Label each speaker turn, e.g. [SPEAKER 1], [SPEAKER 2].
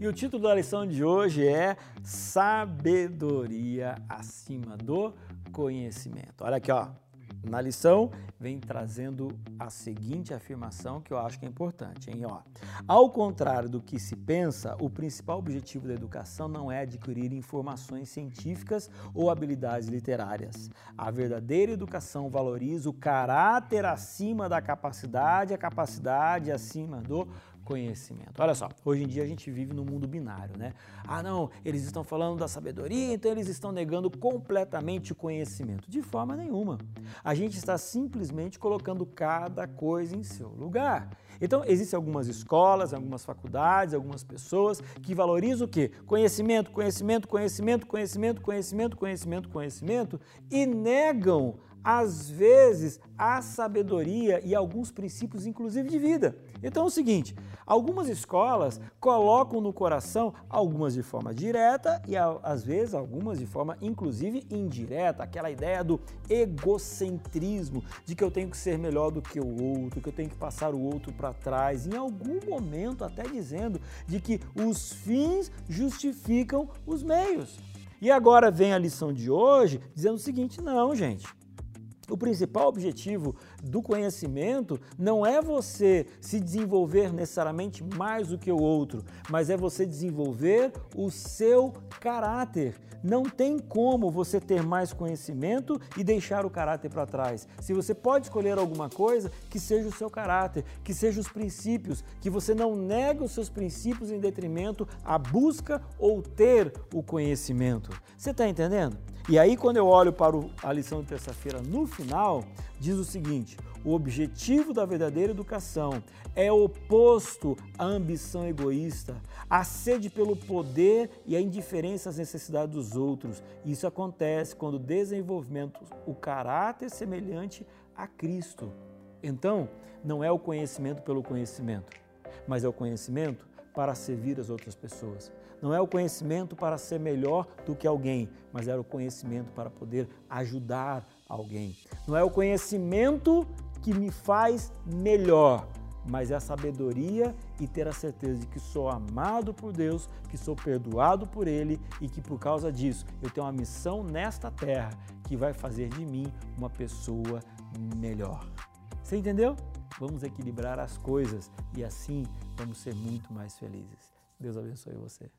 [SPEAKER 1] E o título da lição de hoje é Sabedoria acima do conhecimento. Olha aqui, ó. Na lição, vem trazendo a seguinte afirmação que eu acho que é importante, hein? Ó, ao contrário do que se pensa, o principal objetivo da educação não é adquirir informações científicas ou habilidades literárias. A verdadeira educação valoriza o caráter acima da capacidade, a capacidade acima do conhecimento. Olha só, hoje em dia a gente vive num mundo binário, né? Ah, não, eles estão falando da sabedoria, então eles estão negando completamente o conhecimento. De forma nenhuma. A gente está simplesmente colocando cada coisa em seu lugar. Então, existem algumas escolas, algumas faculdades, algumas pessoas que valorizam o quê? Conhecimento, conhecimento, conhecimento, conhecimento, conhecimento, conhecimento, conhecimento e negam às vezes, a sabedoria e alguns princípios, inclusive de vida. Então é o seguinte: algumas escolas colocam no coração, algumas de forma direta e às vezes algumas de forma inclusive indireta, aquela ideia do egocentrismo, de que eu tenho que ser melhor do que o outro, que eu tenho que passar o outro para trás, em algum momento até dizendo de que os fins justificam os meios. E agora vem a lição de hoje dizendo o seguinte: não, gente. O principal objetivo do conhecimento não é você se desenvolver necessariamente mais do que o outro, mas é você desenvolver o seu caráter. Não tem como você ter mais conhecimento e deixar o caráter para trás. Se você pode escolher alguma coisa, que seja o seu caráter, que seja os princípios, que você não negue os seus princípios em detrimento à busca ou ter o conhecimento. Você está entendendo? E aí, quando eu olho para a lição de terça-feira no final, diz o seguinte: o objetivo da verdadeira educação é oposto à ambição egoísta, à sede pelo poder e à indiferença às necessidades dos outros. Isso acontece quando desenvolvemos o caráter semelhante a Cristo. Então, não é o conhecimento pelo conhecimento, mas é o conhecimento para servir as outras pessoas. Não é o conhecimento para ser melhor do que alguém, mas é o conhecimento para poder ajudar alguém. Não é o conhecimento que me faz melhor, mas é a sabedoria e ter a certeza de que sou amado por Deus, que sou perdoado por Ele e que por causa disso eu tenho uma missão nesta terra que vai fazer de mim uma pessoa melhor. Você entendeu? Vamos equilibrar as coisas e assim vamos ser muito mais felizes. Deus abençoe você.